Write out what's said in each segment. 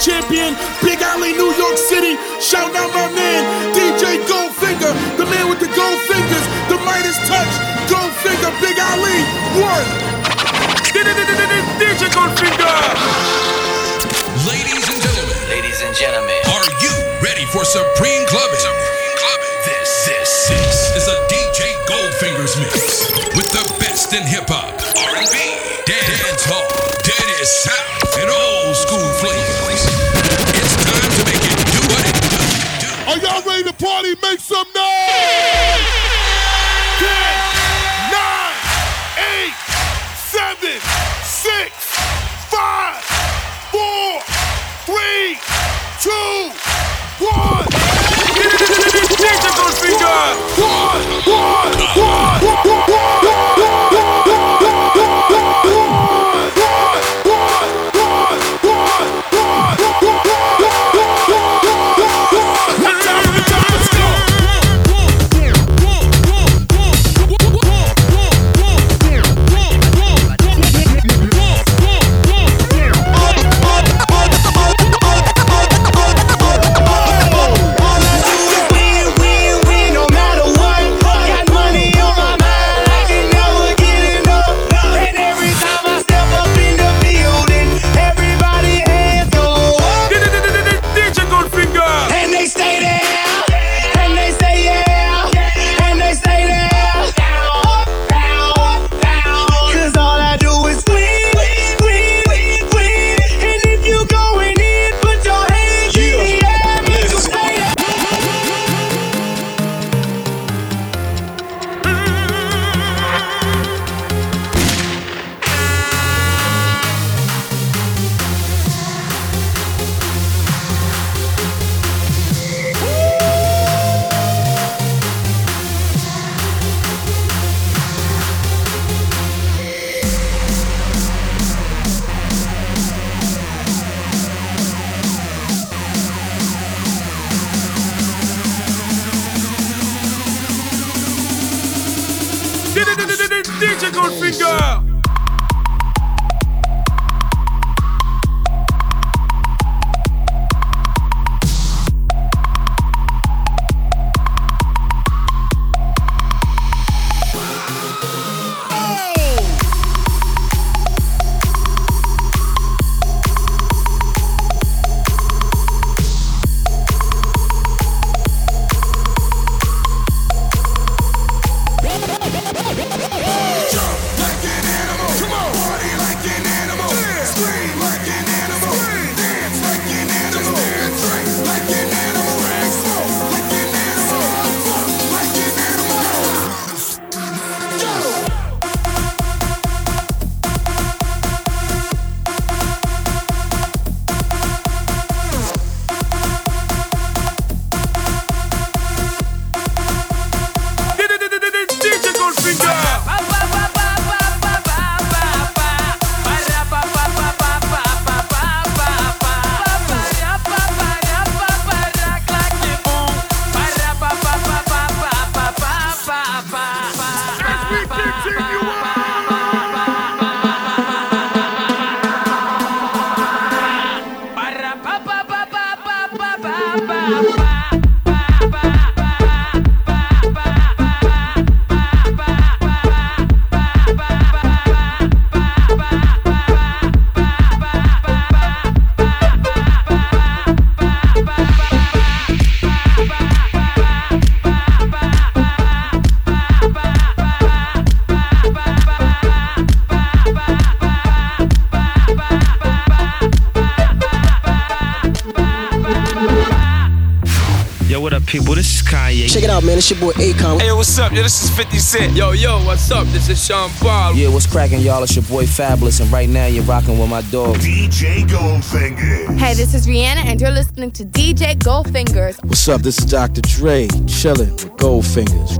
champion, Big Alley, New York City. Shout out my man, DJ Goldfinger, the man with the gold fingers, the Midas touch. Goldfinger, Big Alley, one. DJ Goldfinger. Ladies and gentlemen, Ladies and gentlemen, are you ready for Supreme Clubbing? Supreme Clubbing. This, this, this is a DJ Goldfingers mix with the best in hip hop, R&B, dance hall, dance sound, and old school flavors. Party? Make some noise! Ten, nine, eight, seven, six, five, four, three, two, one. DJ Goldfinger! One, one, one, Yo, It's your boy Akon. Hey, what's up? Yo, this is 50 Cent. Yo, yo, what's up? This is Sean Paul. Yeah, what's cracking, y'all? It's your boy Fabolous, and right now you're rocking with my dog. DJ Goldfinger. Hey, this is Rihanna, and you're listening to DJ Goldfingers. What's up? This is Dr. Dre, chilling with Goldfingers.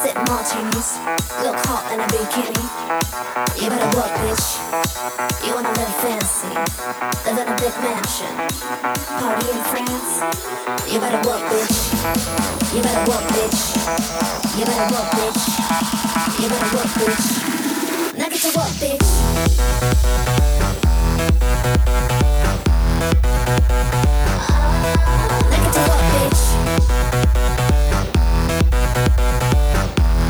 Sip martinis, look hot in a bikini. You better work, bitch. You wanna live fancy, live in a big mansion, party in France. You better work, bitch. You better work, bitch. You better work, bitch. You better work, bitch. Now get to work, bitch. Now get to work, bitch.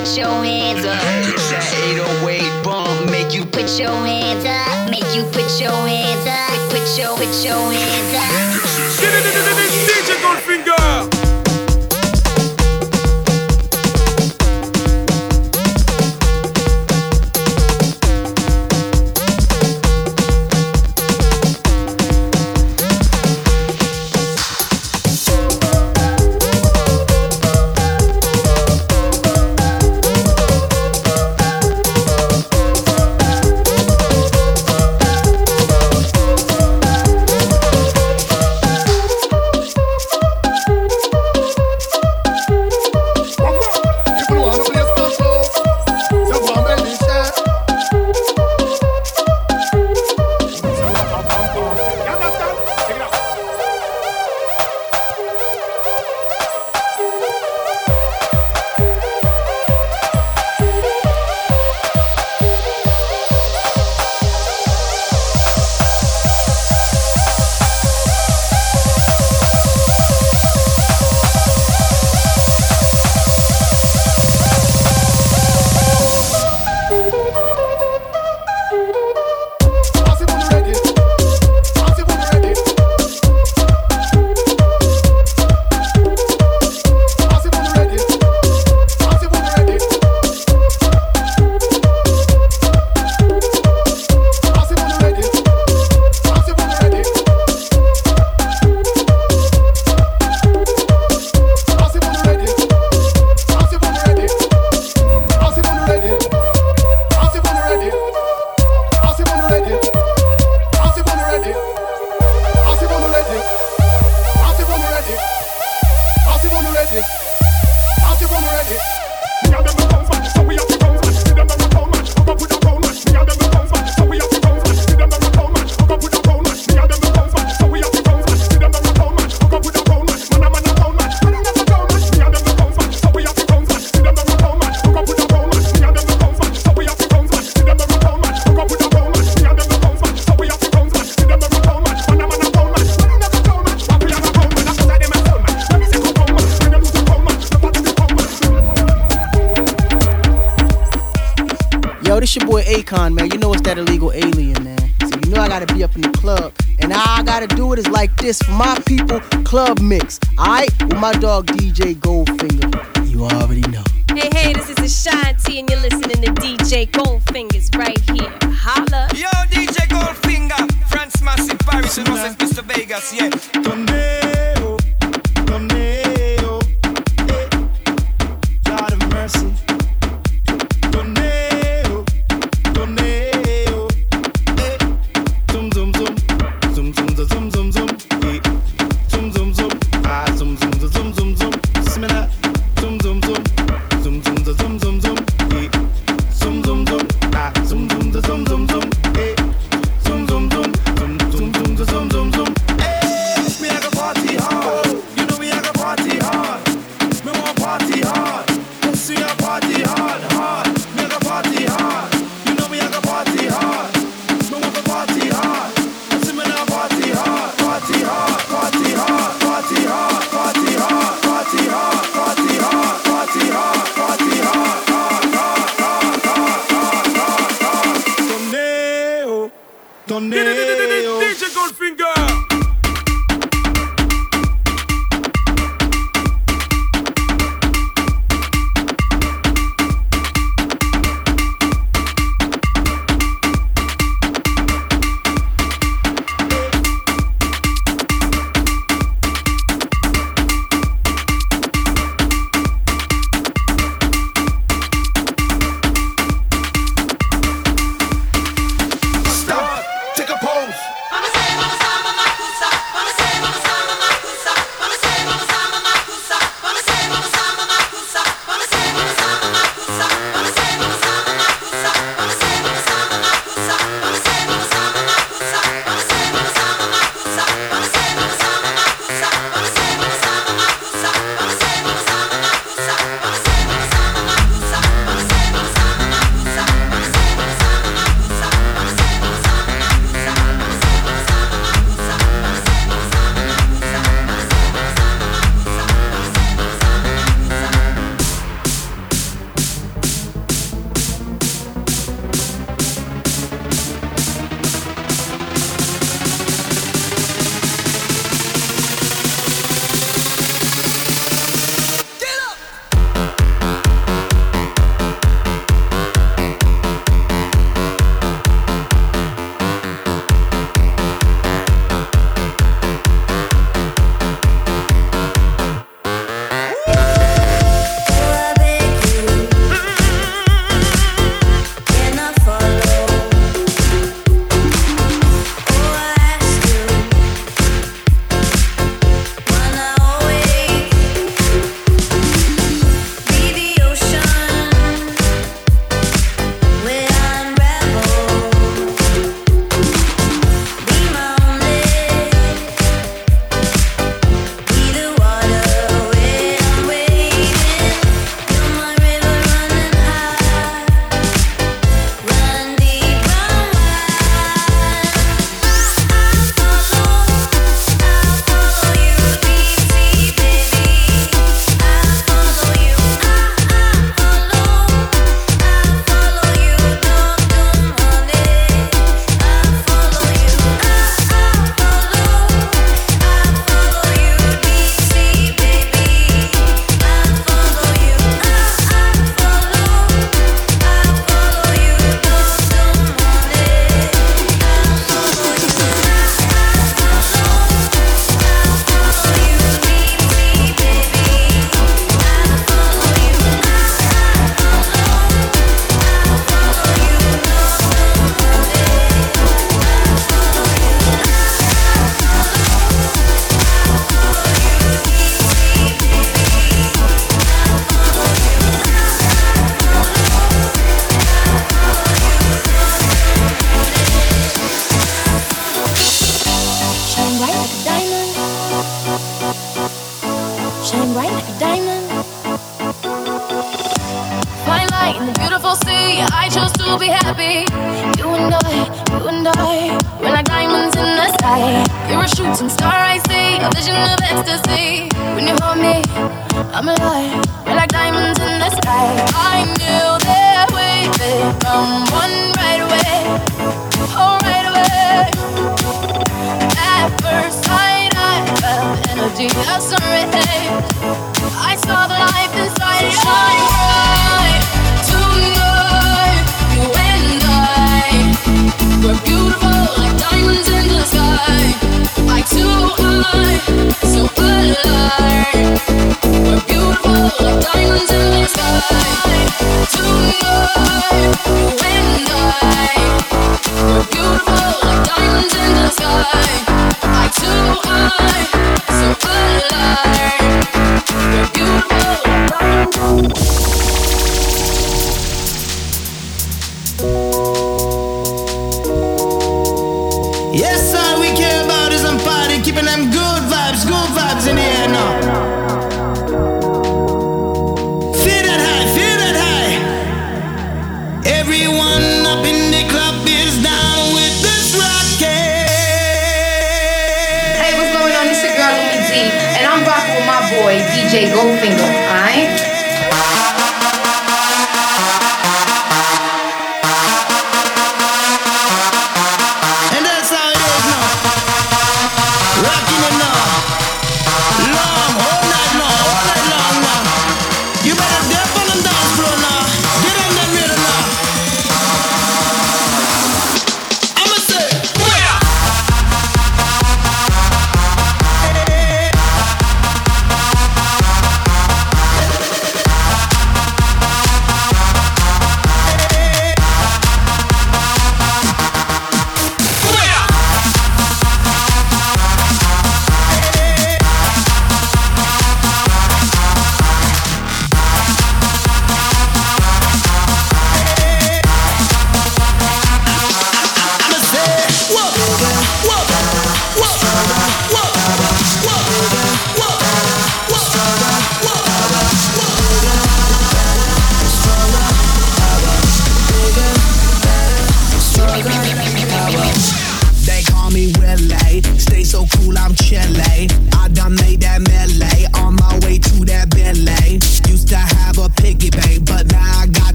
Put, your hands up. That 808 bump make you Put your hands up. Make you put your hands up. Put your, put your hands up. Illegal man. So you know I gotta be up in the club. And how I gotta do it is like this for my people, club mix. Alright? With my dog DJ Goldfinger. You already know. Hey, hey, this is Ashanti, and you're listening to DJ Goldfingers right here. Holla. Yo, DJ Goldfinger, France Massive Paris, you know, says Mr. Vegas, yeah. Tornado, tornado,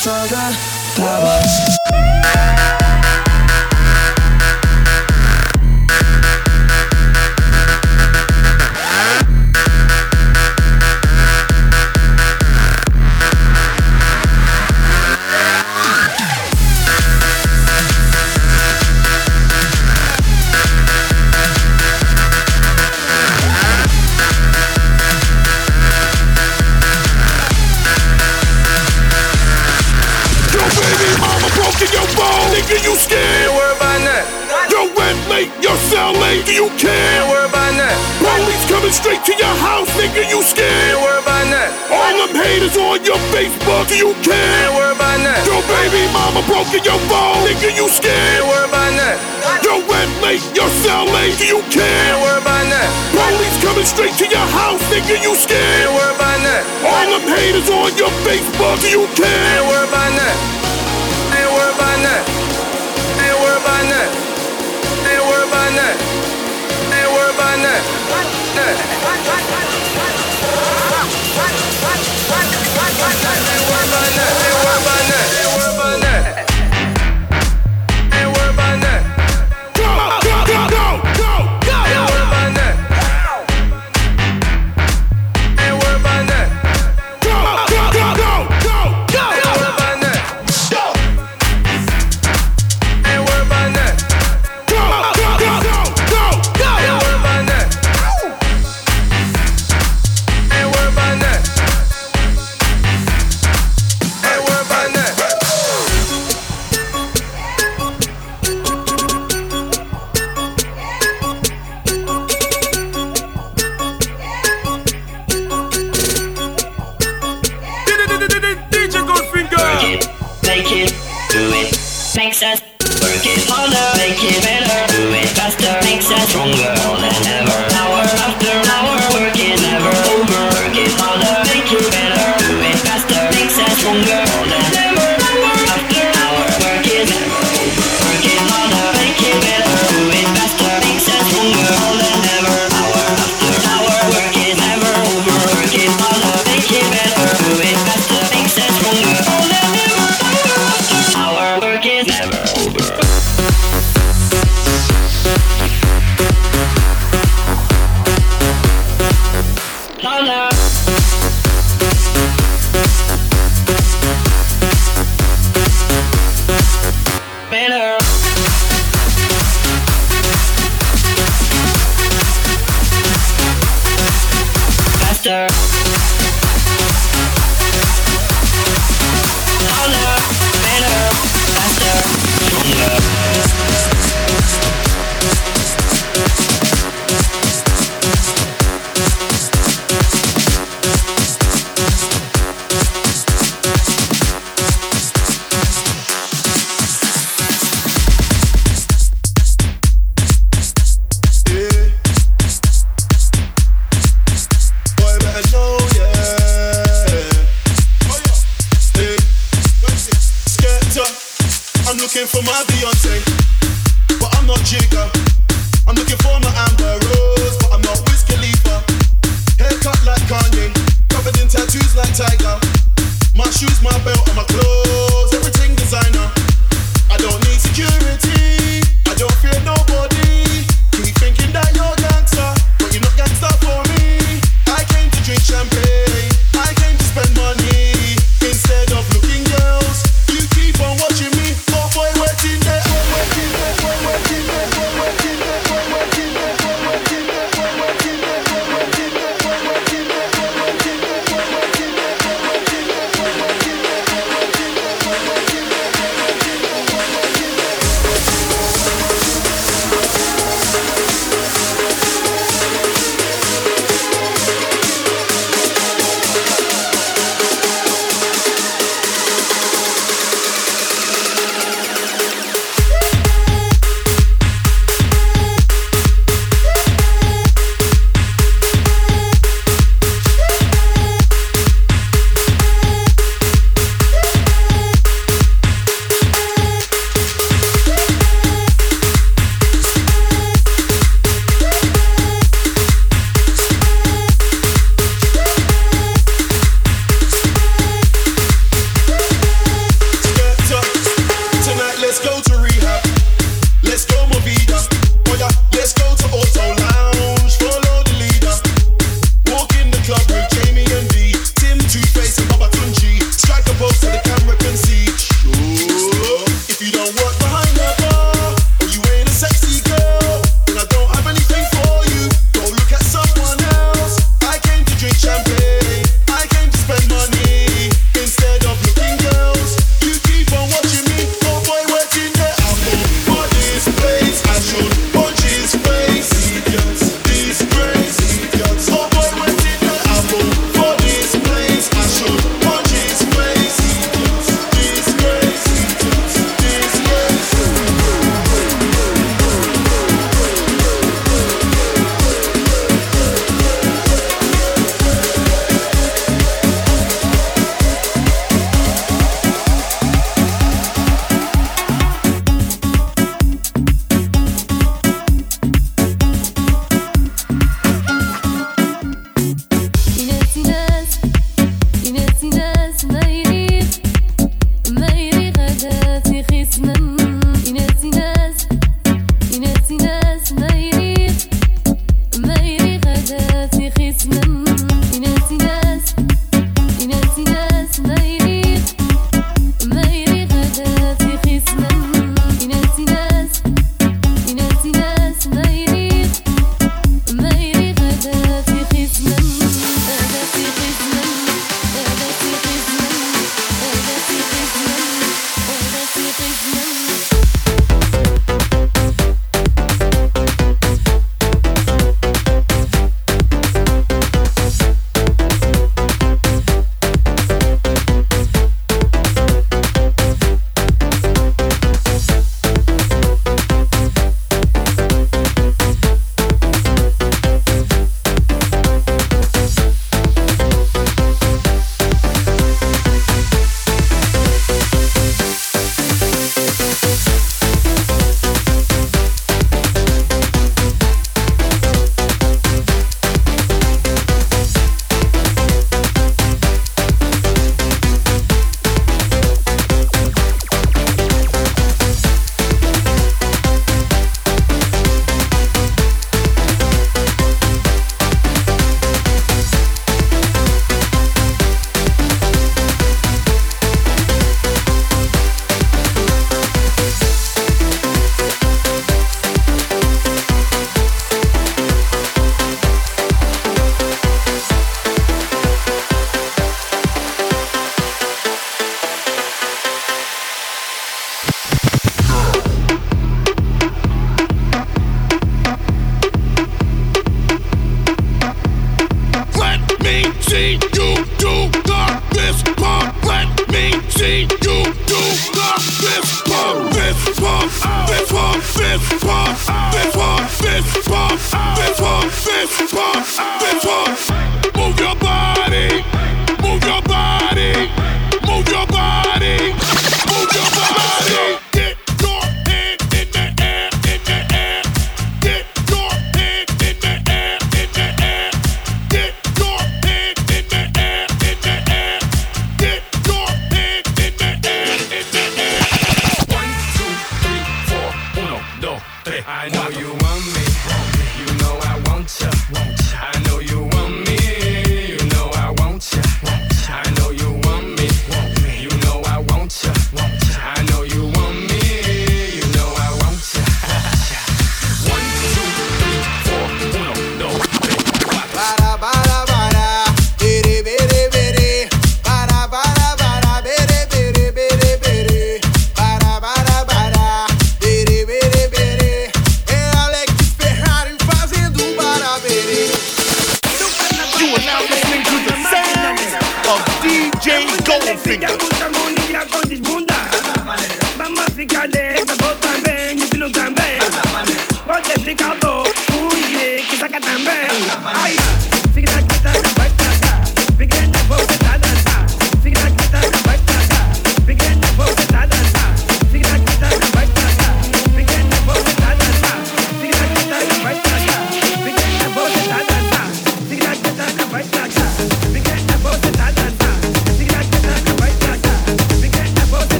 stronger power care, worry about that. Police coming straight to your house, thinking you scared, worry about that. All them haters on your Facebook, you care, worry about that. Ain't worry about that. Ain't worry about that. Ain't worry about that. Ain't worry about that. About that. Looking for my Beyonce,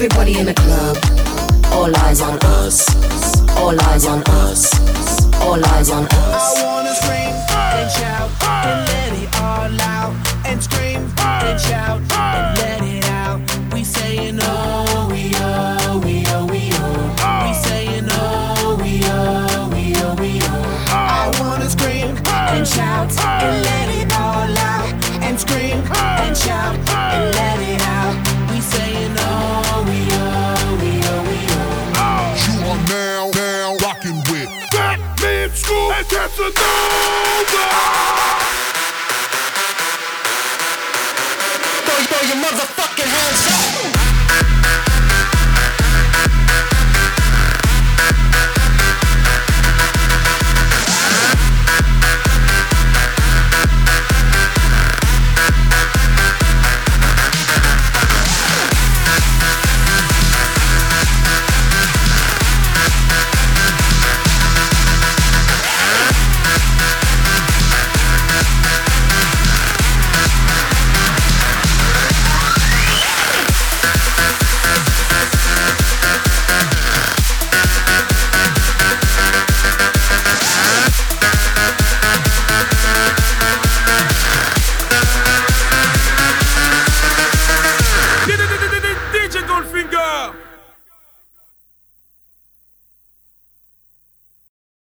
Everybody in the club, all eyes on us, all eyes on us, all eyes on us. I wanna scream and shout and let it all out and scream and shout. over!